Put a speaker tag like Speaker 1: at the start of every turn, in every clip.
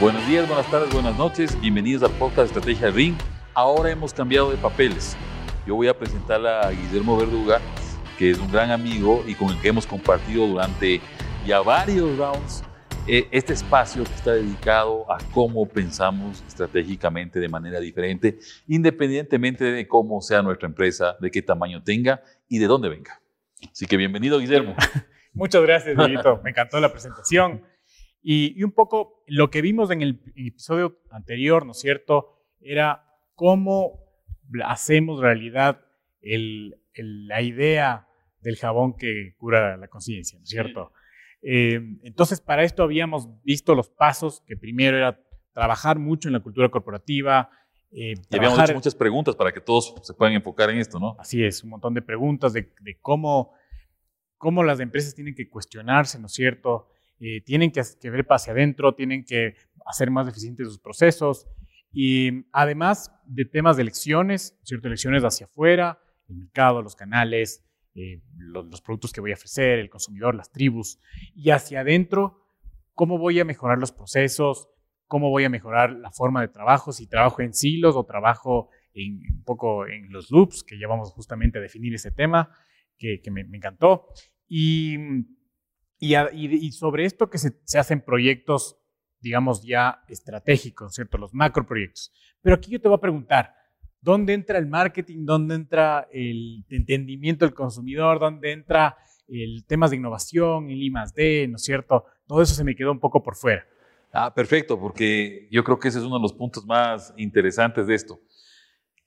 Speaker 1: Buenos días, buenas tardes, buenas noches. Bienvenidos al podcast Estrategia Ring. Ahora hemos cambiado de papeles. Yo voy a presentar a Guillermo Verduga, que es un gran amigo y con el que hemos compartido durante ya varios rounds eh, este espacio que está dedicado a cómo pensamos estratégicamente de manera diferente, independientemente de cómo sea nuestra empresa, de qué tamaño tenga y de dónde venga. Así que bienvenido, Guillermo.
Speaker 2: Muchas gracias, Dieguito. Me encantó la presentación. Y, un poco lo que vimos en el, episodio anterior, ¿no es cierto? Era cómo hacemos realidad la idea del jabón que cura la conciencia, ¿no es cierto? Eh, entonces, para esto habíamos visto los pasos, que primero era trabajar mucho en la cultura corporativa.
Speaker 1: Eh, y habíamos hecho muchas preguntas para que todos se puedan enfocar en esto, ¿no?
Speaker 2: Así es, un montón de preguntas de, cómo, cómo las empresas tienen que cuestionarse, ¿no es cierto? Eh, tienen que, ver hacia adentro, tienen que hacer más eficientes sus procesos. Y además de temas de elecciones, ¿cierto? Elecciones hacia afuera, el mercado, los canales, eh, los, productos que voy a ofrecer, el consumidor, las tribus, y hacia adentro, cómo voy a mejorar los procesos, cómo voy a mejorar la forma de trabajo, si trabajo en silos o trabajo en, un poco en los loops, que llevamos justamente a definir ese tema, que, me, encantó. Y, y, sobre esto que se, se hacen proyectos, digamos, ya estratégicos, ¿cierto? Los macro proyectos. Pero aquí yo te voy a preguntar, ¿Dónde entra el marketing? ¿Dónde entra el entendimiento del consumidor? ¿Dónde entra el temas de innovación, el I D, ¿no es cierto? Todo eso se me quedó un poco por fuera.
Speaker 1: Ah, perfecto, porque yo creo que ese es uno de los puntos más interesantes de esto.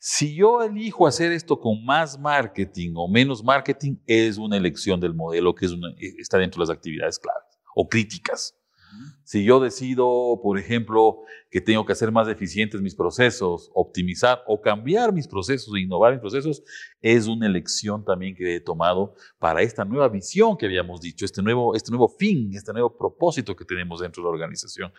Speaker 1: Si yo elijo hacer esto con más marketing o menos marketing, es una elección del modelo que es está dentro de las actividades claves o críticas. Si yo decido, por ejemplo, que tengo que hacer más eficientes mis procesos, optimizar o cambiar mis procesos, innovar mis procesos, es una elección también que he tomado para esta nueva visión que habíamos dicho, este nuevo, este nuevo fin, este nuevo propósito que tenemos dentro de la organización.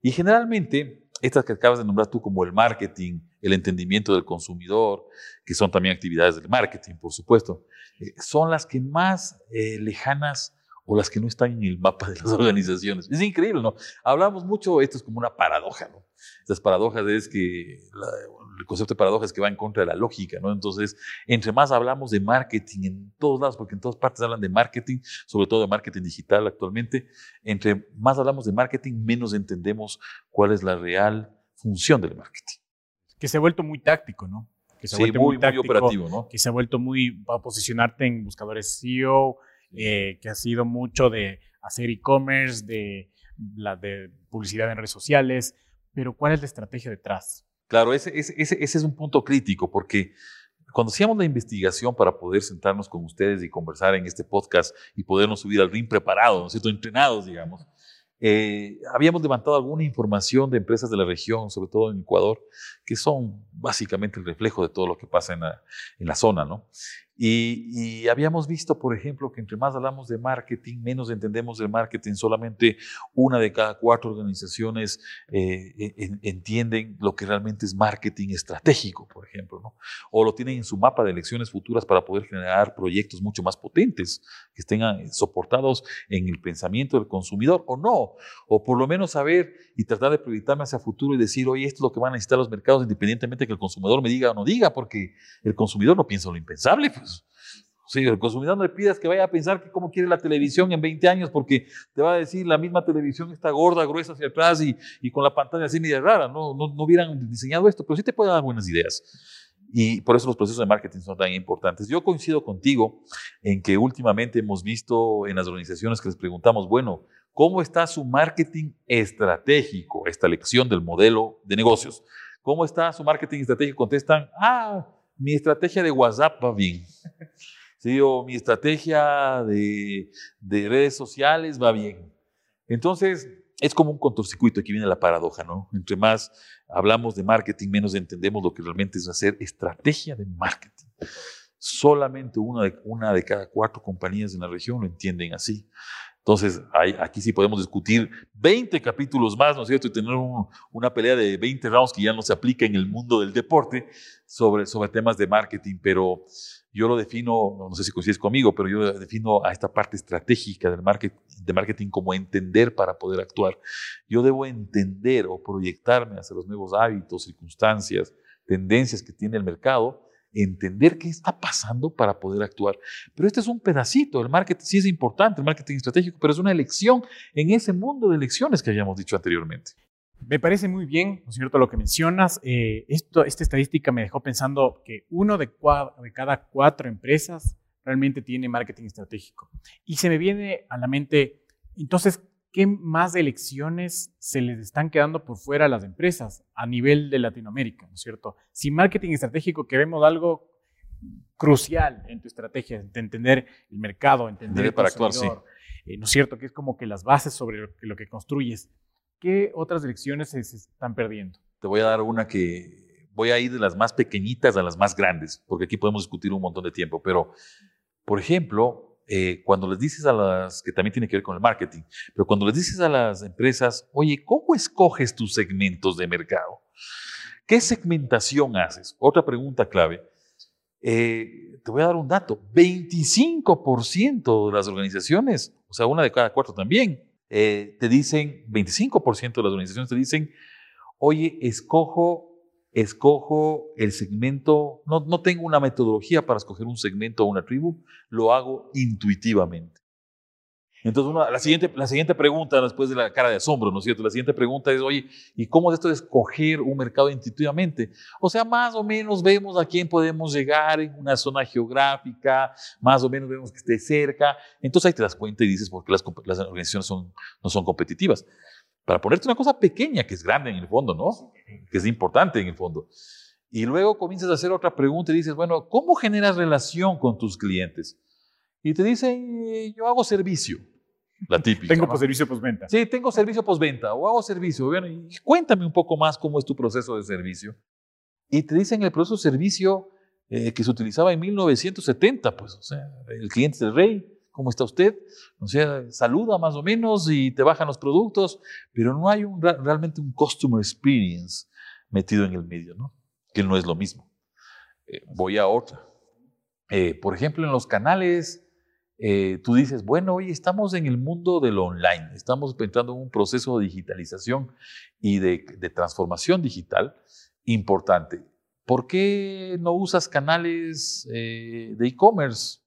Speaker 1: Y generalmente, estas que acabas de nombrar tú como el marketing, el entendimiento del consumidor, que son también actividades del marketing, por supuesto, eh, son las que más eh, lejanas o las que no están en el mapa de las organizaciones. Es increíble, ¿no? Hablamos mucho, esto es como una paradoja, ¿no? Estas paradojas es que el concepto de paradoja es que va en contra de la lógica, ¿no? Entonces, entre más hablamos de marketing en todos lados, porque en todas partes hablan de marketing, sobre todo de marketing digital actualmente, entre más hablamos de marketing, menos entendemos cuál es la real función del marketing.
Speaker 2: Que se ha vuelto muy táctico, ¿no? Que
Speaker 1: se ha vuelto muy, muy, táctico, muy operativo, ¿no?
Speaker 2: Que se ha vuelto muy, para posicionarte en buscadores SEO, eh, que ha sido mucho de hacer e-commerce, de, la, de publicidad en redes sociales, pero ¿cuál es la estrategia detrás?
Speaker 1: Claro, ese, ese, ese, es un punto crítico porque cuando hacíamos la investigación para poder sentarnos con ustedes y conversar en este podcast y podernos subir al ring preparados, ¿no es cierto? Entrenados, digamos. Eh, habíamos levantado alguna información de empresas de la región, sobre todo en Ecuador, que son básicamente el reflejo de todo lo que pasa en la, en la zona, ¿no? Y, habíamos visto, por ejemplo, que entre más hablamos de marketing, menos entendemos del marketing. Solamente una de cada cuatro organizaciones eh, entienden lo que realmente es marketing estratégico, por ejemplo, ¿no? O lo tienen en su mapa de elecciones futuras para poder generar proyectos mucho más potentes, que estén ah, soportados en el pensamiento del consumidor o no. O por lo menos saber y tratar de proyectarme hacia futuro y decir, oye, esto es lo que van a necesitar los mercados, independientemente de que el consumidor me diga o no diga, porque el consumidor no piensa lo impensable. Pues. Sí, el consumidor no le pidas que vaya a pensar que cómo quiere la televisión en 20 años, porque te va a decir la misma televisión está gorda, gruesa hacia atrás y, con la pantalla así media rara. No, no, no hubieran diseñado esto, pero sí te puede dar buenas ideas. Y por eso los procesos de marketing son tan importantes. Yo coincido contigo en que últimamente hemos visto en las organizaciones que les preguntamos, bueno, ¿cómo está su marketing estratégico? Esta elección del modelo de negocios. ¿Cómo está su marketing estratégico? Contestan, ah, mi estrategia de WhatsApp va bien. ¿sí? mi estrategia de, redes sociales va bien. Entonces, es como un cortocircuito, aquí viene la paradoja, ¿no? Entre más hablamos de marketing, menos entendemos lo que realmente es hacer estrategia de marketing. Solamente una de, una de cada cuatro compañías en la región lo entienden así. Entonces, aquí sí podemos discutir 20 capítulos más, ¿no es cierto? Y tener una pelea de 20 rounds que ya no se aplica en el mundo del deporte sobre, sobre temas de marketing, pero yo lo defino, no sé si coincides conmigo, pero yo defino a esta parte estratégica del marketing, de marketing como entender para poder actuar. Yo debo entender o proyectarme hacia los nuevos hábitos, circunstancias, tendencias que tiene el mercado entender qué está pasando para poder actuar. Pero este es un pedacito, el marketing sí es importante, el marketing estratégico, pero es una elección en ese mundo de elecciones que habíamos dicho anteriormente.
Speaker 2: Me parece muy bien, ¿no es lo que mencionas. Eh, esta estadística me dejó pensando que uno de, de cada cuatro empresas realmente tiene marketing estratégico. Y se me viene a la mente, entonces, ¿qué más elecciones se les están quedando por fuera a las empresas a nivel de Latinoamérica, ¿no es cierto? Si marketing estratégico queremos algo crucial en tu estrategia, de entender el mercado, entender el para actuar, sí. Eh, ¿no es cierto? Que es como que las bases sobre lo que, construyes. ¿Qué otras elecciones se, se están perdiendo?
Speaker 1: Te voy a dar una que voy a ir de las más pequeñitas a las más grandes, porque aquí podemos discutir un montón de tiempo, pero, por ejemplo, eh, cuando les dices a las, que también tiene que ver con el marketing, pero cuando les dices a las empresas, oye, ¿cómo escoges tus segmentos de mercado? ¿Qué segmentación haces? Otra pregunta clave. Eh, te voy a dar un dato, 25% de las organizaciones, o sea, una de cada cuatro también, eh, te dicen, 25% de las organizaciones te dicen, oye, escojo escojo el segmento, no, no tengo una metodología para escoger un segmento o una tribu, lo hago intuitivamente. Entonces, la, siguiente, la siguiente pregunta, después de la cara de asombro, ¿no es cierto? La siguiente pregunta es, oye, ¿y cómo es esto de escoger un mercado intuitivamente? O sea, más o menos vemos a quién podemos llegar en una zona geográfica, más o menos vemos que esté cerca. Entonces ahí te das cuenta y dices por qué las, las organizaciones son, no son competitivas para ponerte una cosa pequeña que es grande en el fondo, ¿no? Que es importante en el fondo. Y luego comienzas a hacer otra pregunta y dices, bueno, ¿cómo generas relación con tus clientes? Y te dicen, eh, yo hago servicio. La típica.
Speaker 2: tengo servicio postventa.
Speaker 1: Sí, tengo servicio postventa o hago servicio. Bueno, y cuéntame un poco más cómo es tu proceso de servicio. Y te dicen el proceso de servicio eh, que se utilizaba en 1970, pues, o sea, el cliente es el rey, ¿cómo está usted? O sea, saluda más o menos y te bajan los productos, pero no hay un, realmente un customer experience metido en el medio, ¿no? Que no es lo mismo. Eh, voy a otra. Eh, por ejemplo, en los canales, eh, tú dices, bueno, hoy estamos en el mundo del online, estamos entrando en un proceso de digitalización y de, de transformación digital importante. ¿Por qué no usas canales de e-commerce?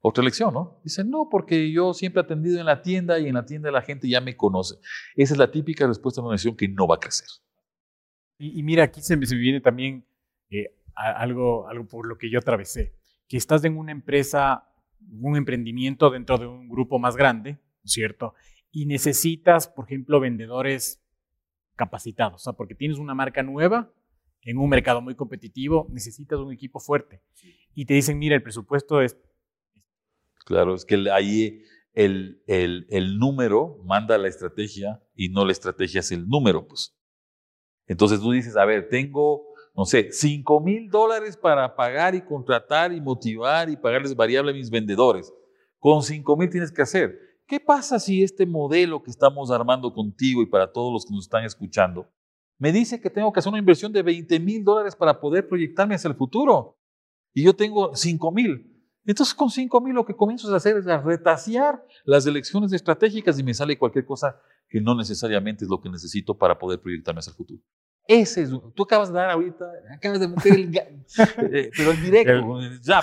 Speaker 1: Otra lección, ¿no? Dice, no, porque yo siempre he atendido en la tienda y en la tienda la gente ya me conoce. Esa es la típica respuesta de una nación que no va a crecer.
Speaker 2: Y, mira, aquí se me, viene también eh, algo, algo por lo que yo atravesé, que estás en una empresa, un emprendimiento dentro de un grupo más grande, ¿cierto? Y necesitas, por ejemplo, vendedores capacitados, o sea, porque tienes una marca nueva en un mercado muy competitivo, necesitas un equipo fuerte. Y te dicen, mira, el presupuesto es
Speaker 1: Claro, es que ahí el, el, el, número manda la estrategia y no la estrategia es el número, pues. Entonces tú dices, a ver, tengo, no sé, 5 mil dólares para pagar y contratar y motivar y pagarles variable a mis vendedores. Con 5 mil tienes que hacer. ¿Qué pasa si este modelo que estamos armando contigo y para todos los que nos están escuchando me dice que tengo que hacer una inversión de 20 mil dólares para poder proyectarme hacia el futuro? Y yo tengo 5 mil. Entonces con 5 mil lo que comienzo a hacer es a retasear las elecciones estratégicas y me sale cualquier cosa que no necesariamente es lo que necesito para poder proyectarme hacia el futuro. Ese es, tú acabas de dar ahorita, acabas de meter el, eh, pero el directo, ya,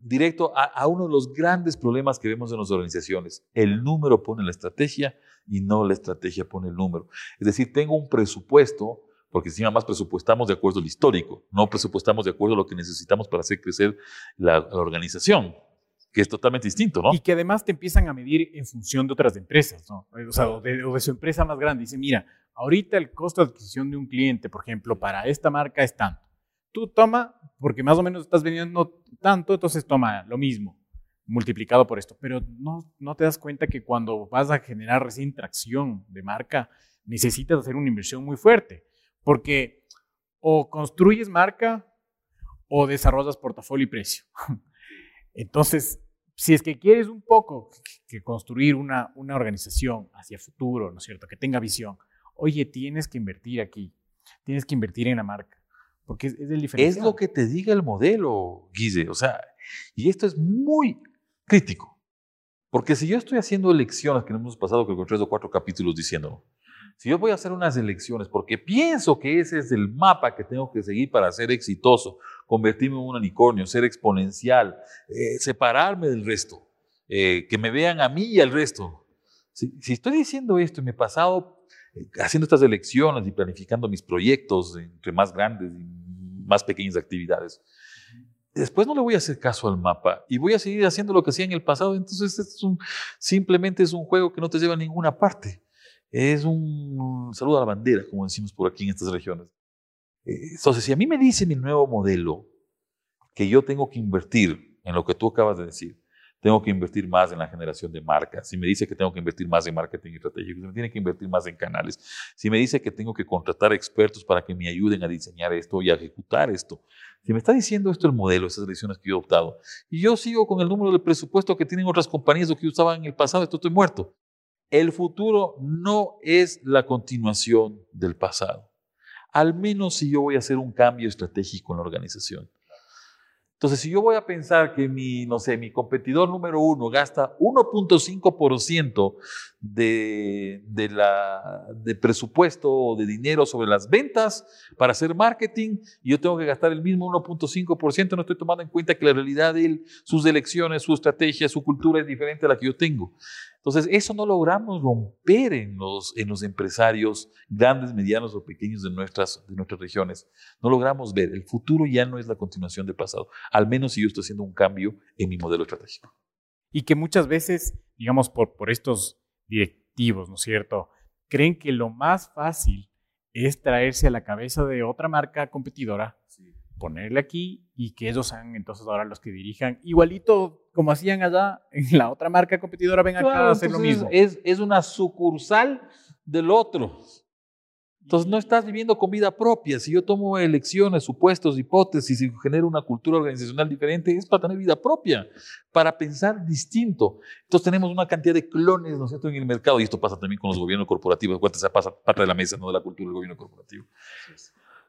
Speaker 1: directo a, a, uno de los grandes problemas que vemos en las organizaciones. El número pone la estrategia y no la estrategia pone el número. Es decir, tengo un presupuesto porque encima más presupuestamos de acuerdo al histórico, no presupuestamos de acuerdo a lo que necesitamos para hacer crecer la, organización, que es totalmente distinto, ¿no?
Speaker 2: Y que además te empiezan a medir en función de otras empresas, ¿no? O sea, o de, su empresa más grande. Dice, mira, ahorita el costo de adquisición de un cliente, por ejemplo, para esta marca es tanto. Tú toma, porque más o menos estás vendiendo tanto, entonces toma lo mismo, multiplicado por esto. Pero no, no te das cuenta que cuando vas a generar recién tracción de marca, necesitas hacer una inversión muy fuerte. Porque o construyes marca o desarrollas portafolio y precio. Entonces, si es que quieres un poco que construir una, una organización hacia futuro, ¿no es cierto? Que tenga visión, oye, tienes que invertir aquí, tienes que invertir en la marca, porque es, es el diferencial.
Speaker 1: Es lo que te diga el modelo, Guise. O sea, y esto es muy crítico. Porque si yo estoy haciendo elecciones, que no hemos pasado con tres o cuatro capítulos diciendo, si yo voy a hacer unas elecciones porque pienso que ese es el mapa que tengo que seguir para ser exitoso, convertirme en un unicornio, ser exponencial, eh, separarme del resto, eh, que me vean a mí y al resto. Si, estoy diciendo esto y me he pasado eh, haciendo estas elecciones y planificando mis proyectos entre más grandes y más pequeñas actividades, después no le voy a hacer caso al mapa y voy a seguir haciendo lo que hacía en el pasado. Entonces, simplemente es un juego que no te lleva a ninguna parte. Es un saludo a la bandera, como decimos por aquí en estas regiones. Entonces, si a mí me dice mi nuevo modelo que yo tengo que invertir en lo que tú acabas de decir, tengo que invertir más en la generación de marcas, si me dice que tengo que invertir más en marketing estratégico, si me tiene que invertir más en canales, si me dice que tengo que contratar expertos para que me ayuden a diseñar esto y a ejecutar esto, si me está diciendo esto el modelo, esas decisiones que yo he optado, y yo sigo con el número de presupuesto que tienen otras compañías o que usaban en el pasado, esto estoy muerto. El futuro no es la continuación del pasado. Al menos si yo voy a hacer un cambio estratégico en la organización. Entonces, si yo voy a pensar que mi, no sé, mi competidor número uno gasta 1.5% de, de, de presupuesto o de dinero sobre las ventas para hacer marketing y yo tengo que gastar el mismo 1.5%, no estoy tomando en cuenta que la realidad de él, sus elecciones, su estrategia, su cultura es diferente a la que yo tengo. Entonces, eso no logramos romper en los, en los empresarios grandes, medianos o pequeños de nuestras, de nuestras regiones. No logramos ver. El futuro ya no es la continuación del pasado, al menos si yo estoy haciendo un cambio en mi modelo estratégico.
Speaker 2: Y que muchas veces, digamos, por, por estos directivos, ¿no es cierto? Creen que lo más fácil es traerse a la cabeza de otra marca competidora, ponerle aquí y que ellos sean entonces ahora los que dirijan igualito como hacían allá en la otra marca competidora, ven acá a hacer lo mismo.
Speaker 1: Es, es una sucursal del otro. Entonces no estás viviendo con vida propia. Si yo tomo elecciones, supuestos, hipótesis y genero una cultura organizacional diferente, es para tener vida propia, para pensar distinto. Entonces tenemos una cantidad de clones, ¿no es cierto?, en el mercado. Y esto pasa también con los gobiernos corporativos. Se pasa parte de la mesa, no de la cultura del gobierno corporativo.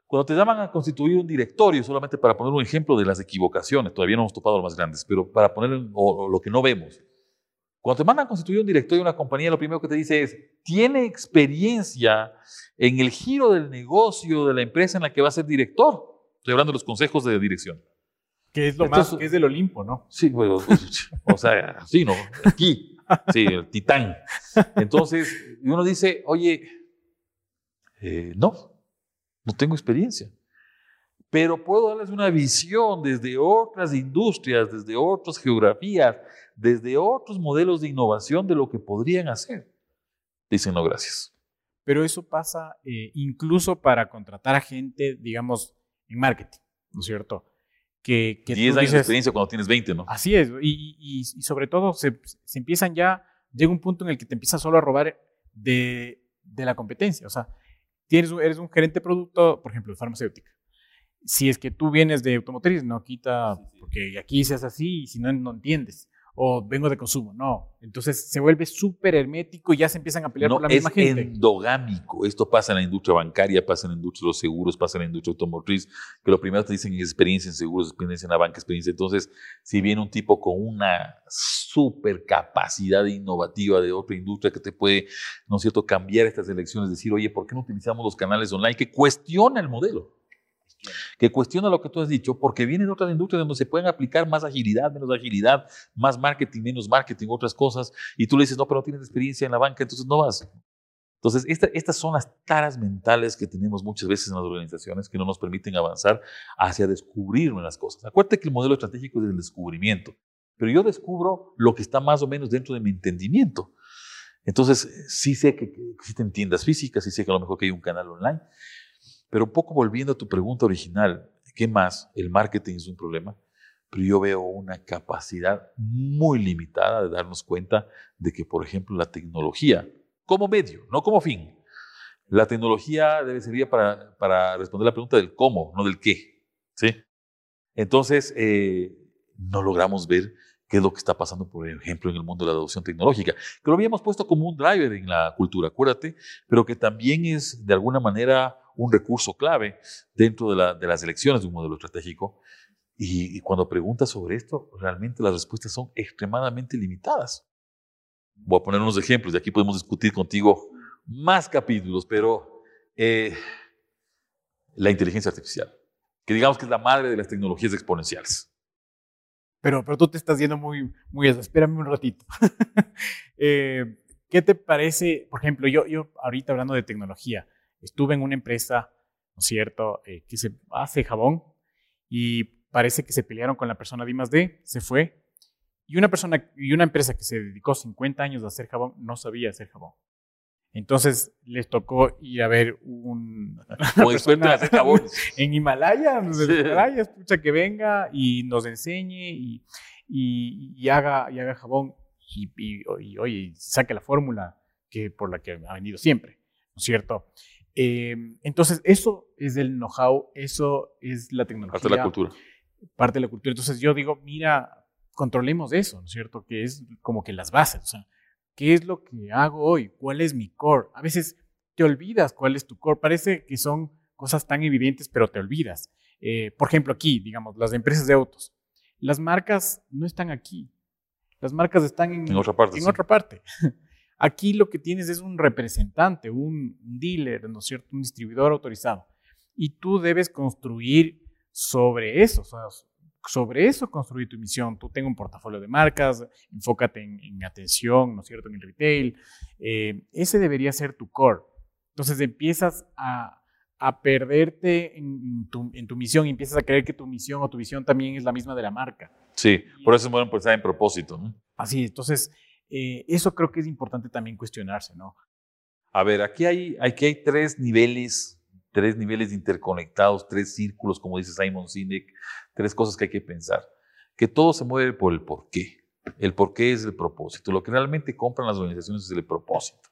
Speaker 1: Cuando te llaman a constituir un directorio, solamente para poner un ejemplo de las equivocaciones, todavía no hemos topado los más grandes, pero para poner o, lo que no vemos. Cuando te mandan a constituir un directorio de una compañía, lo primero que te dice es, ¿tiene experiencia en el giro del negocio de la empresa en la que va a ser director? Estoy hablando de los consejos de dirección.
Speaker 2: Que es lo más, que es del Olimpo, ¿no?
Speaker 1: Sí, bueno, o sea, sí, ¿no? Aquí, sí, el titán. Entonces, uno dice, oye, eh, no, no tengo experiencia pero puedo darles una visión desde otras industrias, desde otras geografías, desde otros modelos de innovación de lo que podrían hacer. Dicen no, gracias.
Speaker 2: Pero eso pasa eh, incluso para contratar a gente, digamos, en marketing, ¿no es cierto?
Speaker 1: Que, que 10 años de experiencia cuando tienes 20, ¿no?
Speaker 2: Así es, y, y, sobre todo se, se, empiezan ya, llega un punto en el que te empiezas solo a robar de, de la competencia. O sea, tienes, eres un gerente de producto, por ejemplo, de farmacéutica si es que tú vienes de automotriz, no quita, porque aquí se hace así y si no, no entiendes. O vengo de consumo, no. Entonces se vuelve súper hermético y ya se empiezan a pelear por la misma gente.
Speaker 1: Es endogámico. Esto pasa en la industria bancaria, pasa en la industria de los seguros, pasa en la industria automotriz, que lo primero te dicen es experiencia en seguros, experiencia en la banca, experiencia. Entonces, si viene un tipo con una súper capacidad innovativa de otra industria que te puede, ¿no es cierto?, cambiar estas elecciones, decir, oye, ¿por qué no utilizamos los canales online? Que cuestiona el modelo que cuestiona lo que tú has dicho, porque viene de otras industrias donde se pueden aplicar más agilidad, menos agilidad, más marketing, menos marketing, otras cosas, y tú le dices, no, pero no tienes experiencia en la banca, entonces no vas. Entonces, estas son las taras mentales que tenemos muchas veces en las organizaciones que no nos permiten avanzar hacia descubrir nuevas cosas. Acuérdate que el modelo estratégico es el descubrimiento, pero yo descubro lo que está más o menos dentro de mi entendimiento. Entonces, sí sé que, que existen tiendas físicas, sí sé que a lo mejor que hay un canal online, pero un poco volviendo a tu pregunta original, ¿qué más? El marketing es un problema, pero yo veo una capacidad muy limitada de darnos cuenta de que, por ejemplo, la tecnología, como medio, no como fin, la tecnología debe servir para, para responder la pregunta del cómo, no del qué. ¿sí? Entonces, eh, no logramos ver qué es lo que está pasando, por ejemplo, en el mundo de la adopción tecnológica, que lo habíamos puesto como un driver en la cultura, acuérdate, pero que también es de alguna manera un recurso clave dentro de, las elecciones de un modelo estratégico. Y, y, cuando preguntas sobre esto, realmente las respuestas son extremadamente limitadas. Voy a poner unos ejemplos, y aquí podemos discutir contigo más capítulos, pero eh, la inteligencia artificial, que digamos que es la madre de las tecnologías exponenciales.
Speaker 2: Pero, pero tú te estás yendo muy, muy Espérame un ratito. Eh, ¿Qué te parece? Por ejemplo, yo, yo ahorita hablando de tecnología, estuve en una empresa, ¿no es cierto?, eh, que se hace jabón y parece que se pelearon con la persona de I+D, se fue. Y una persona y una empresa que se dedicó 50 años a hacer jabón no sabía hacer jabón. Entonces les tocó ir a ver un en Himalaya, Himalaya, escucha que venga y nos enseñe y, y, haga, y haga jabón y, y, oye, saque la fórmula que, por la que ha venido siempre, ¿no es cierto? Em, entonces, eso es el know-how, eso es la tecnología.
Speaker 1: Parte de la cultura.
Speaker 2: Parte de la cultura. Entonces yo digo, mira, controlemos eso, ¿no es cierto? Que es como que las bases, o sea, ¿Qué es lo que hago hoy? ¿Cuál es mi core? A veces te olvidas cuál es tu core. Parece que son cosas tan evidentes, pero te olvidas. Eh, por ejemplo, aquí, digamos, las empresas de autos. Las marcas no están aquí. Las marcas están en,
Speaker 1: otra parte.
Speaker 2: En otra parte. Aquí lo que tienes es un representante, un, un dealer, ¿no es cierto? Un distribuidor autorizado. Y tú debes construir sobre eso. O sea, sobre eso construir tu misión. Tú tengo un portafolio de marcas, enfócate en, atención, ¿no es cierto?, en el retail. Eh, ese debería ser tu core. Entonces empiezas a, perderte en tu, en tu, misión y empiezas a creer que tu misión o tu visión también es la misma de la marca.
Speaker 1: Sí, por eso es bueno pensar en propósito. ¿no?
Speaker 2: Así, entonces, eh, eso creo que es importante también cuestionarse, ¿no?
Speaker 1: A ver, aquí hay, aquí hay tres niveles tres niveles interconectados, tres círculos, como dice Simon Sinek, tres cosas que hay que pensar. Que todo se mueve por el por qué. El por qué es el propósito. Lo que realmente compran las organizaciones es el propósito.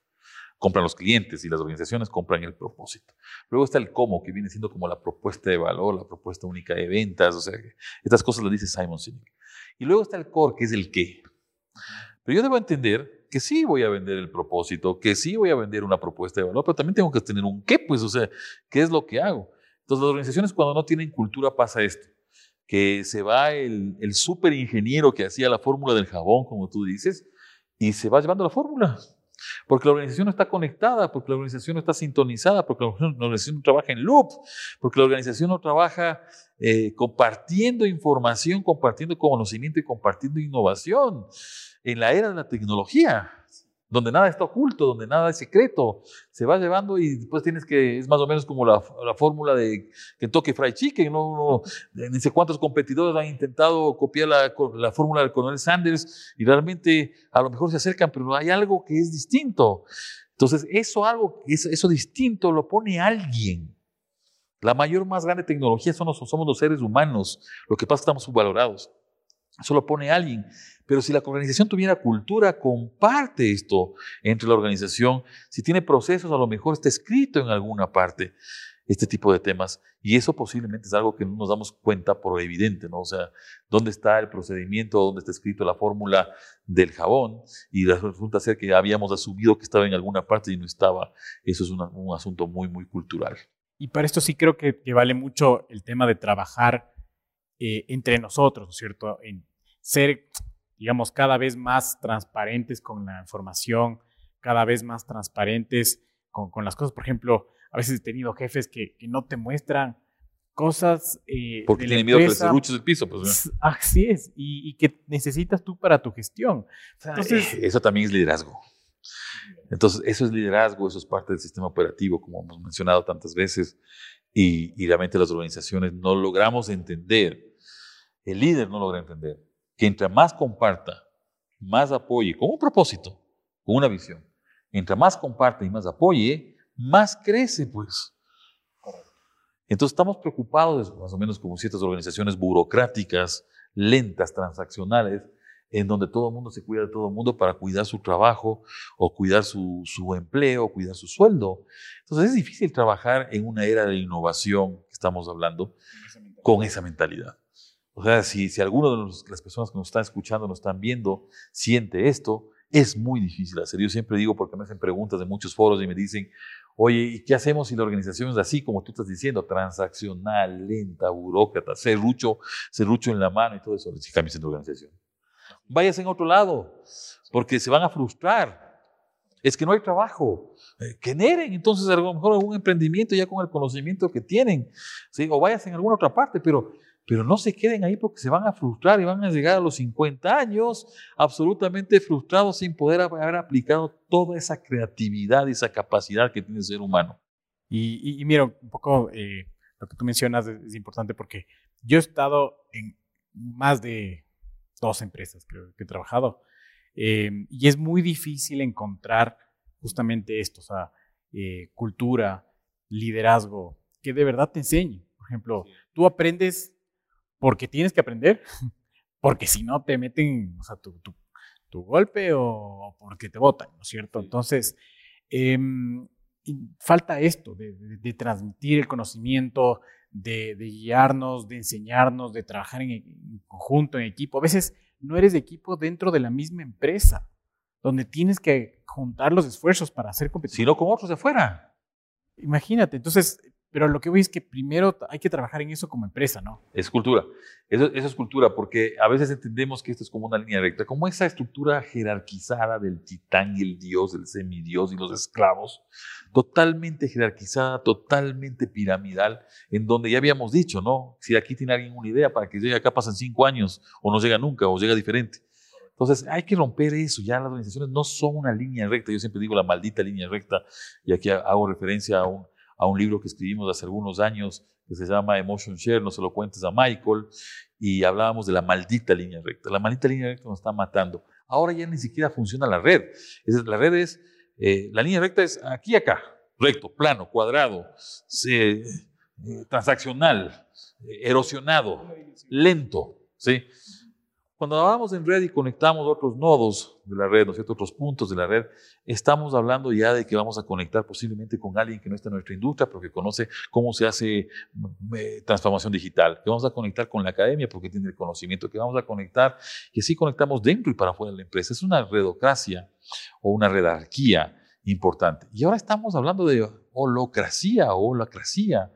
Speaker 1: Compran los clientes y las organizaciones compran el propósito. Luego está el cómo, que viene siendo como la propuesta de valor, la propuesta única de ventas. O sea, estas cosas las dice Simon Sinek. Y luego está el core, que es el qué. Pero yo debo entender que sí voy a vender el propósito, que sí voy a vender una propuesta de valor, pero también tengo que tener un qué, pues, o sea, ¿qué es lo que hago? Entonces, las organizaciones cuando no tienen cultura pasa esto, que se va el, el súper ingeniero que hacía la fórmula del jabón, como tú dices, y se va llevando la fórmula. Porque la organización no está conectada, porque la organización no está sintonizada, porque la organización no trabaja en loop, porque la organización no trabaja eh, compartiendo información, compartiendo conocimiento y compartiendo innovación en la era de la tecnología, donde nada está oculto, donde nada es secreto, se va llevando y después tienes que, es más o menos como la, la fórmula de Kentucky Fried Chicken, ¿no? no sé cuántos competidores han intentado copiar la, la fórmula del coronel Sanders y realmente a lo mejor se acercan, pero hay algo que es distinto. Entonces, eso algo, eso, eso distinto lo pone alguien. La mayor, más grande tecnología somos, somos los seres humanos. Lo que pasa es que estamos subvalorados. Eso lo pone alguien. Pero si la organización tuviera cultura, comparte esto entre la organización. Si tiene procesos, a lo mejor está escrito en alguna parte este tipo de temas. Y eso posiblemente es algo que no nos damos cuenta por evidente, ¿no? O sea, ¿dónde está el procedimiento? ¿Dónde está escrito la fórmula del jabón? Y resulta ser que habíamos asumido que estaba en alguna parte y no estaba. Eso es un asunto muy, muy cultural.
Speaker 2: Y para esto sí creo que, vale mucho el tema de trabajar eh, entre nosotros, ¿no es cierto? En ser digamos, cada vez más transparentes con la información, cada vez más transparentes con, con las cosas. Por ejemplo, a veces he tenido jefes que, que no te muestran cosas.
Speaker 1: Eh, Porque tienen miedo a que del piso. Pues,
Speaker 2: así es, y, y, que necesitas tú para tu gestión.
Speaker 1: Entonces, eso también es liderazgo. Entonces, eso es liderazgo, eso es parte del sistema operativo, como hemos mencionado tantas veces, y, y realmente las organizaciones no logramos entender, el líder no logra entender que entre más comparta, más apoye, con un propósito, con una visión, entre más comparte y más apoye, más crece, pues. Entonces estamos preocupados, más o menos como ciertas organizaciones burocráticas, lentas, transaccionales, en donde todo el mundo se cuida de todo el mundo para cuidar su trabajo o cuidar su, su empleo, o cuidar su sueldo. Entonces es difícil trabajar en una era de innovación que estamos hablando con esa mentalidad O sea, si, si alguno de las personas que nos están escuchando, nos están viendo, siente esto, es muy difícil hacer. Yo siempre digo, porque me hacen preguntas de muchos foros y me dicen, oye, ¿y qué hacemos si la organización es así, como tú estás diciendo, transaccional, lenta, burócrata, serrucho, serrucho en la mano y todo eso? Si cambies de organización. Váyase en otro lado, porque se van a frustrar. Es que no hay trabajo. Eh, generen entonces a lo mejor algún emprendimiento ya con el conocimiento que tienen. ¿sí? O váyase en alguna otra parte, pero pero no se queden ahí porque se van a frustrar y van a llegar a los 50 años absolutamente frustrados sin poder haber aplicado toda esa creatividad y esa capacidad que tiene el ser humano.
Speaker 2: Y, mira, un poco eh, lo que tú mencionas es, importante porque yo he estado en más de dos empresas que he trabajado eh, y es muy difícil encontrar justamente esto, o sea, eh, cultura, liderazgo, que de verdad te enseñe. Por ejemplo, tú aprendes porque tienes que aprender, porque si no te meten o sea, tu, tu, golpe o porque te votan, ¿no es cierto? Entonces, em, falta esto de, de, transmitir el conocimiento, de, de, guiarnos, de enseñarnos, de trabajar en, en, conjunto, en equipo. A veces no eres de equipo dentro de la misma empresa, donde tienes que juntar los esfuerzos para hacer competitivo.
Speaker 1: Sino con otros de afuera.
Speaker 2: Imagínate, entonces pero lo que voy es que primero hay que trabajar en eso como empresa, ¿no?
Speaker 1: Es cultura. Eso, es cultura, porque a veces entendemos que esto es como una línea recta, como esa estructura jerarquizada del titán y el dios, el semidios y los esclavos, totalmente jerarquizada, totalmente piramidal, en donde ya habíamos dicho, ¿no? Si aquí tiene alguien una idea para que llegue acá pasan cinco años, o no llega nunca, o llega diferente. Entonces hay que romper eso, ya las organizaciones no son una línea recta, yo siempre digo la maldita línea recta, y aquí hago referencia a un a un libro que escribimos hace algunos años que se llama Emotion Share, no se lo cuentes a Michael, y hablábamos de la maldita línea recta. La maldita línea recta nos está matando. Ahora ya ni siquiera funciona la red. la red es, eh, la línea recta es aquí y acá, recto, plano, cuadrado, eh, transaccional, erosionado, lento, ¿sí? Cuando hablamos en red y conectamos otros nodos de la red, ¿no es cierto? otros puntos de la red, estamos hablando ya de que vamos a conectar posiblemente con alguien que no está en nuestra industria, pero que conoce cómo se hace mm, eh, transformación digital, que vamos a conectar con la academia porque tiene el conocimiento, que vamos a conectar y así conectamos dentro y para afuera de la empresa. Es una redocracia o una redarquía importante. Y ahora estamos hablando de holocracia o holacracia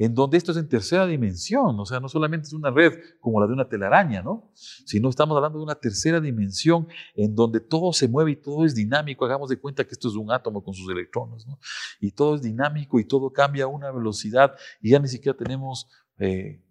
Speaker 1: en donde esto es en tercera dimensión, o sea, no solamente es una red como la de una telaraña, ¿no? Sino estamos hablando de una tercera dimensión en donde todo se mueve y todo es dinámico. Hagamos de cuenta que esto es un átomo con sus electrones, ¿no? Y todo es dinámico y todo cambia a una velocidad y ya ni siquiera tenemos eh,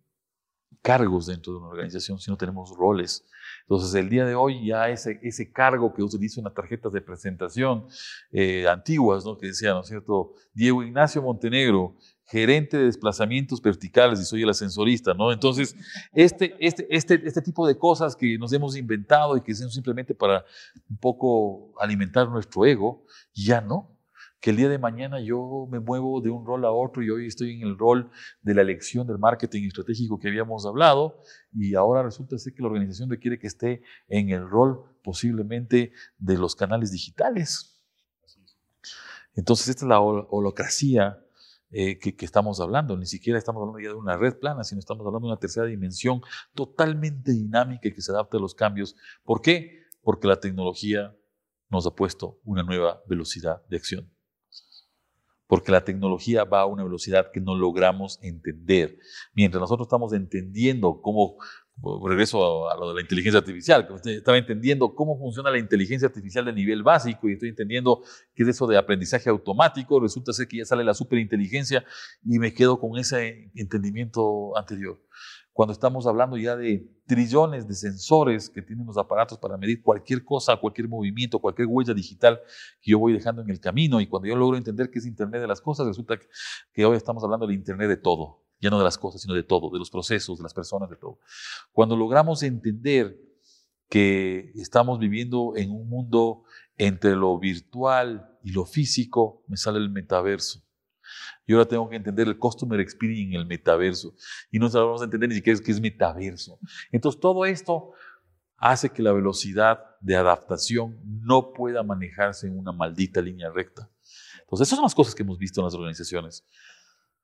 Speaker 1: cargos dentro de una organización, sino tenemos roles. Entonces, el día de hoy ya ese, ese cargo que utilizo en las tarjetas de presentación eh, antiguas, ¿no? que decía, ¿no es cierto? Diego Ignacio Montenegro, gerente de desplazamientos verticales y soy el ascensorista, ¿no? Entonces, este, este, este, este tipo de cosas que nos hemos inventado y que son simplemente para un poco alimentar nuestro ego, ya no. Que el día de mañana yo me muevo de un rol a otro y hoy estoy en el rol de la elección del marketing estratégico que habíamos hablado y ahora resulta ser que la organización requiere que esté en el rol posiblemente de los canales digitales. Entonces, esta es la holocracia eh, que, estamos hablando. Ni siquiera estamos hablando ya de una red plana, sino estamos hablando de una tercera dimensión totalmente dinámica y que se adapte a los cambios. ¿Por qué? Porque la tecnología nos ha puesto una nueva velocidad de acción. Porque la tecnología va a una velocidad que no logramos entender. Mientras nosotros estamos entendiendo cómo, regreso a, lo de la inteligencia artificial, que estaba entendiendo cómo funciona la inteligencia artificial de nivel básico y estoy entendiendo qué es eso de aprendizaje automático, resulta ser que ya sale la superinteligencia y me quedo con ese entendimiento anterior. Cuando estamos hablando ya de trillones de sensores que tienen los aparatos para medir cualquier cosa, cualquier movimiento, cualquier huella digital que yo voy dejando en el camino y cuando yo logro entender qué es Internet de las cosas, resulta que hoy estamos hablando del Internet de todo ya no de las cosas, sino de todo, de los procesos, de las personas, de todo. Cuando logramos entender que estamos viviendo en un mundo entre lo virtual y lo físico, me sale el metaverso. Y ahora tengo que entender el customer experience en el metaverso. Y no sabemos entender ni siquiera qué es metaverso. Entonces, todo esto hace que la velocidad de adaptación no pueda manejarse en una maldita línea recta. Entonces, esas son las cosas que hemos visto en las organizaciones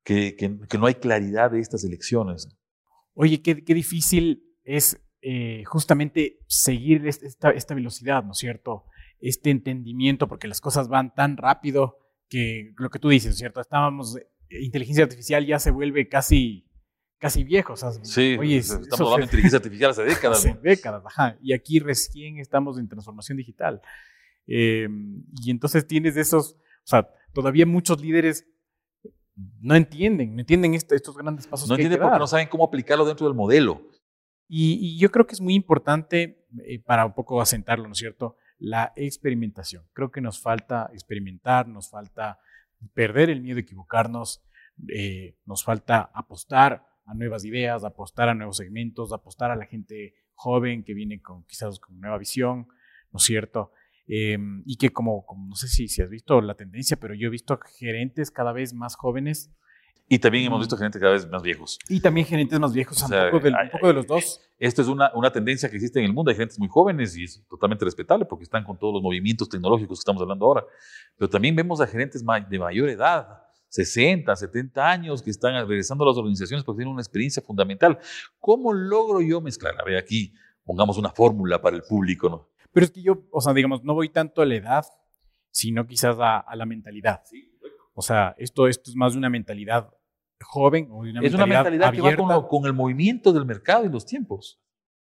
Speaker 1: que, no hay claridad de estas elecciones.
Speaker 2: Oye, qué, difícil es eh, justamente seguir esta, esta velocidad, ¿no es cierto? Este entendimiento, porque las cosas van tan rápido que lo que tú dices, ¿cierto? Estábamos, eh, inteligencia artificial ya se vuelve casi, casi viejo. O sea,
Speaker 1: sí,
Speaker 2: oye,
Speaker 1: estamos hablando de inteligencia artificial hace décadas.
Speaker 2: hace décadas, ajá. Y aquí recién estamos en transformación digital. Eh, y entonces tienes esos, o sea, todavía muchos líderes no entienden, no entienden estos grandes pasos.
Speaker 1: No entienden porque no saben cómo aplicarlo dentro del modelo.
Speaker 2: Y, yo creo que es muy importante, eh, para un poco asentarlo, ¿no es cierto? La experimentación. Creo que nos falta experimentar, nos falta perder el miedo a equivocarnos, eh, nos falta apostar a nuevas ideas, apostar a nuevos segmentos, apostar a la gente joven que viene con quizás con nueva visión, ¿no es cierto? Em, y que como, no sé si, si has visto la tendencia, pero yo he visto gerentes cada vez más jóvenes.
Speaker 1: Y también hemos visto gerentes cada vez más viejos.
Speaker 2: Y también gerentes más viejos, un, poco de, los dos.
Speaker 1: Esto es una, una, tendencia que existe en el mundo. Hay gerentes muy jóvenes y es totalmente respetable porque están con todos los movimientos tecnológicos que estamos hablando ahora. Pero también vemos a gerentes de mayor edad, 60, 70 años, que están regresando a las organizaciones porque tienen una experiencia fundamental. ¿Cómo logro yo mezclar? A ver, aquí pongamos una fórmula para el público, ¿no?
Speaker 2: Pero es que yo, o sea, digamos, no voy tanto a la edad, sino quizás a, la mentalidad. O sea, esto, esto es más de una mentalidad joven o de una
Speaker 1: es una mentalidad que va con, el movimiento del mercado y los tiempos.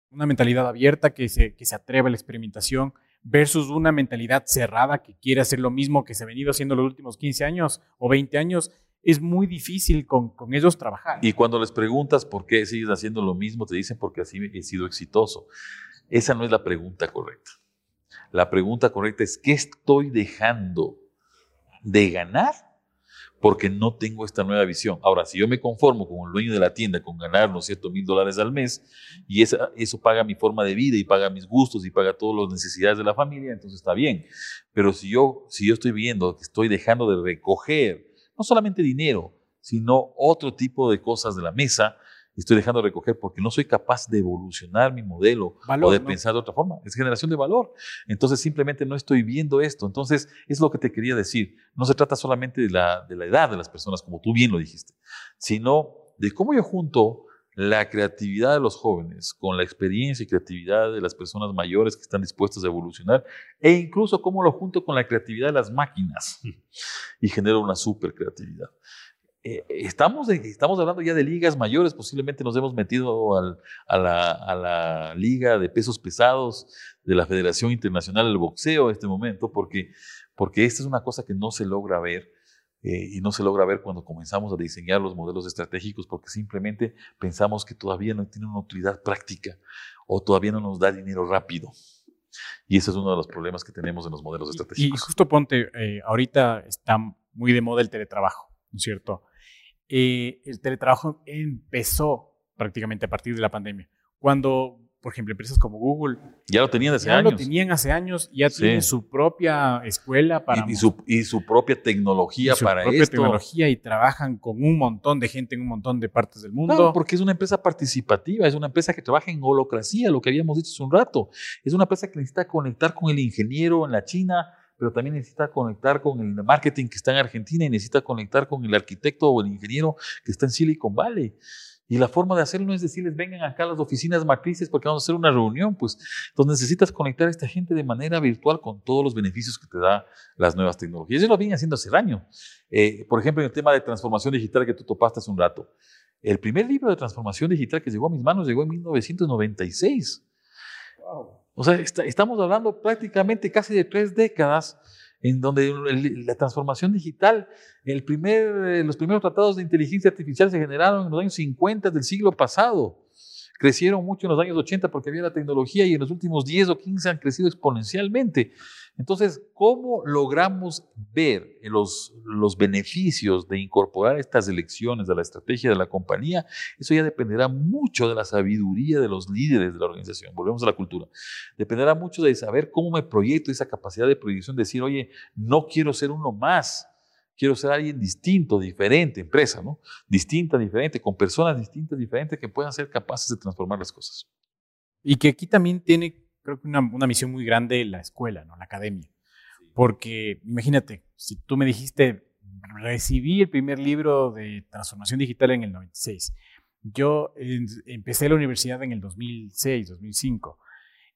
Speaker 2: Una mentalidad abierta que se, que se atreve a la experimentación versus una mentalidad cerrada que quiere hacer lo mismo que se ha venido haciendo los últimos 15 años o 20 años. Es muy difícil con, con ellos trabajar.
Speaker 1: Y cuando les preguntas por qué sigues haciendo lo mismo, te dicen porque así he sido exitoso. Esa no es la pregunta correcta. La pregunta correcta es, ¿qué estoy dejando de ganar? Porque no tengo esta nueva visión. Ahora, si yo me conformo con el dueño de la tienda con ganar, ¿no cierto?, mil dólares al mes, y eso paga mi forma de vida y paga mis gustos y paga todas las necesidades de la familia, entonces está bien. Pero si yo, si yo estoy viendo que estoy dejando de recoger, no solamente dinero, sino otro tipo de cosas de la mesa, estoy dejando de recoger porque no soy capaz de evolucionar mi modelo o de pensar de otra forma. Es generación de valor. Entonces simplemente no estoy viendo esto. Entonces es lo que te quería decir. No se trata solamente de la, de la edad de las personas, como tú bien lo dijiste, sino de cómo yo junto la creatividad de los jóvenes con la experiencia y creatividad de las personas mayores que están dispuestas a evolucionar e incluso cómo lo junto con la creatividad de las máquinas y genero una super creatividad. Eh, estamos, estamos hablando ya de ligas mayores, posiblemente nos hemos metido a, la, liga de pesos pesados de la Federación Internacional del Boxeo en este momento, porque, porque esta es una cosa que no se logra ver. Eh, y no se logra ver cuando comenzamos a diseñar los modelos estratégicos porque simplemente pensamos que todavía no tiene una utilidad práctica o todavía no nos da dinero rápido. Y ese es uno de los problemas que tenemos en los modelos estratégicos.
Speaker 2: Y, justo ponte, eh, ahorita está muy de moda el teletrabajo, ¿no es cierto? Eh, el teletrabajo empezó prácticamente a partir de la pandemia. Cuando, por ejemplo, empresas como Google...
Speaker 1: Ya lo tenían hace años.
Speaker 2: Ya lo tenían hace años, ya tienen su propia escuela para...
Speaker 1: Y, su, y su, propia tecnología
Speaker 2: su
Speaker 1: para
Speaker 2: propia tecnología y trabajan con un montón de gente en un montón de partes del mundo.
Speaker 1: Claro, porque es una empresa participativa, es una empresa que trabaja en holocracia, lo que habíamos dicho hace un rato. Es una empresa que necesita conectar con el ingeniero en la China, pero también necesita conectar con el marketing que está en Argentina y necesita conectar con el arquitecto o el ingeniero que está en Silicon Valley. Y la forma de hacerlo no es decirles, vengan acá a las oficinas matrices porque vamos a hacer una reunión, pues entonces necesitas conectar a esta gente de manera virtual con todos los beneficios que te da las nuevas tecnologías. Eso lo vienen haciendo hace años. Eh, por ejemplo, en el tema de transformación digital que tú topaste hace un rato. El primer libro de transformación digital que llegó a mis manos llegó en 1996. Wow. O sea, estamos hablando prácticamente casi de tres décadas en donde la transformación digital, el primer, eh, los primeros tratados de inteligencia artificial se generaron en los años 50 del siglo pasado crecieron mucho en los años 80 porque había la tecnología y en los últimos 10 o 15 han crecido exponencialmente. Entonces, ¿cómo logramos ver los, los beneficios de incorporar estas elecciones a la estrategia de la compañía? Eso ya dependerá mucho de la sabiduría de los líderes de la organización. Volvemos a la cultura. Dependerá mucho de saber cómo me proyecto esa capacidad de proyección, decir, oye, no quiero ser uno más quiero ser alguien distinto, diferente, empresa, ¿no? Distinta, diferente, con personas distintas, diferentes que puedan ser capaces de transformar las cosas.
Speaker 2: Y que aquí también tiene, creo que una, una misión muy grande la escuela, ¿no? La academia. Porque imagínate, si tú me dijiste, recibí el primer libro de transformación digital en el 96 Yo empecé la universidad en el 2006, 2005.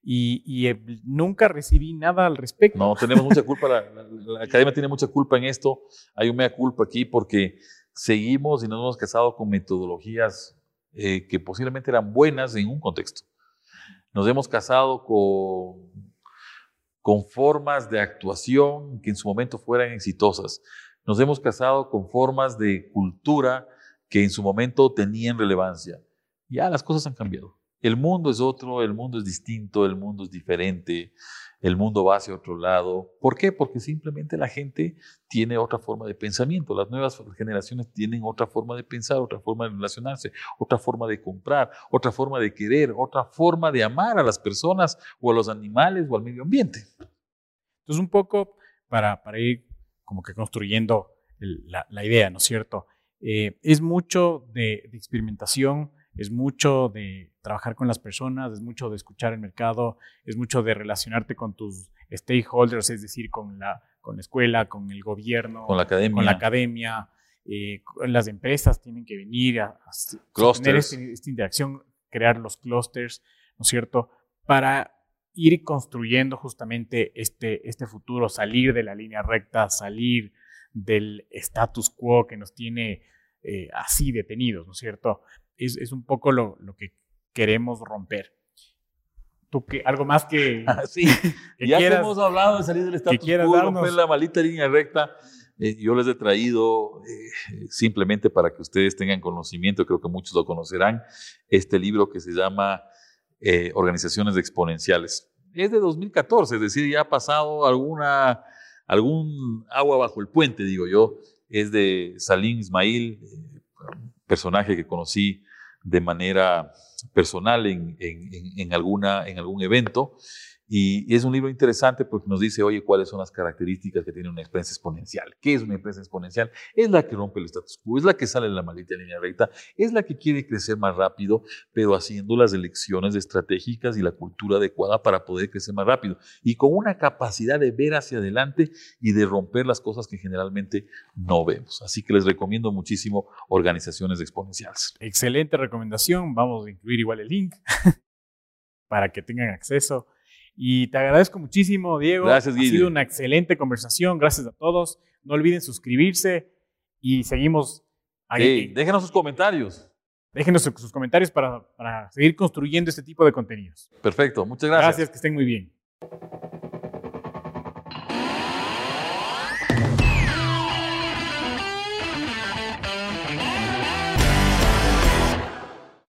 Speaker 2: Y, y, nunca recibí nada al respecto.
Speaker 1: No, tenemos mucha culpa, la, la, academia tiene mucha culpa en esto, hay un mea culpa aquí porque seguimos y nos hemos casado con metodologías eh, que posiblemente eran buenas en un contexto. Nos hemos casado con, con formas de actuación que en su momento fueran exitosas. Nos hemos casado con formas de cultura que en su momento tenían relevancia. Ya las cosas han cambiado. El mundo es otro, el mundo es distinto, el mundo es diferente, el mundo va hacia otro lado. ¿Por qué? Porque simplemente la gente tiene otra forma de pensamiento. Las nuevas generaciones tienen otra forma de pensar, otra forma de relacionarse, otra forma de comprar, otra forma de querer, otra forma de amar a las personas o a los animales o al medio ambiente.
Speaker 2: Entonces, un poco para, ir como que construyendo la, la idea, ¿no es cierto? Eh, es mucho de, experimentación, es mucho de trabajar con las personas, es mucho de escuchar el mercado, es mucho de relacionarte con tus stakeholders, es decir, con la, con la escuela, con el gobierno,
Speaker 1: con la academia.
Speaker 2: Con la academia eh, las empresas tienen que venir a, tener este, esta interacción, crear los clusters, ¿no es cierto? Para ir construyendo justamente este, este futuro, salir de la línea recta, salir del status quo que nos tiene eh, así detenidos, ¿no es cierto? Es, es un poco lo, lo, que queremos romper. ¿Tú qué, algo más que...
Speaker 1: Ah, sí, ya que hemos hablado de salir del status quo, romper la malita línea recta, eh, yo les he traído, eh, simplemente para que ustedes tengan conocimiento, creo que muchos lo conocerán, este libro que se llama Organizaciones Exponenciales. Es de 2014, es decir, ya ha pasado alguna, algún agua bajo el puente, digo yo, es de Salim Ismail, eh, personaje que conocí de manera personal en, en, alguna, en algún evento. Y, es un libro interesante porque nos dice, oye, cuáles son las características que tiene una empresa exponencial. ¿Qué es una empresa exponencial? Es la que rompe el status quo, es la que sale en la maldita línea recta, es la que quiere crecer más rápido, pero haciendo las elecciones estratégicas y la cultura adecuada para poder crecer más rápido. Y con una capacidad de ver hacia adelante y de romper las cosas que generalmente no vemos. Así que les recomiendo muchísimo organizaciones exponenciales.
Speaker 2: Excelente recomendación. Vamos a incluir igual el link para que tengan acceso. Y te agradezco muchísimo, Diego.
Speaker 1: Gracias, Guille.
Speaker 2: Ha sido una excelente conversación. Gracias a todos. No olviden suscribirse y seguimos
Speaker 1: ahí. déjenos sus comentarios.
Speaker 2: Déjenos sus comentarios para, para seguir construyendo este tipo de contenidos.
Speaker 1: Perfecto, muchas gracias.
Speaker 2: Gracias, que estén muy bien.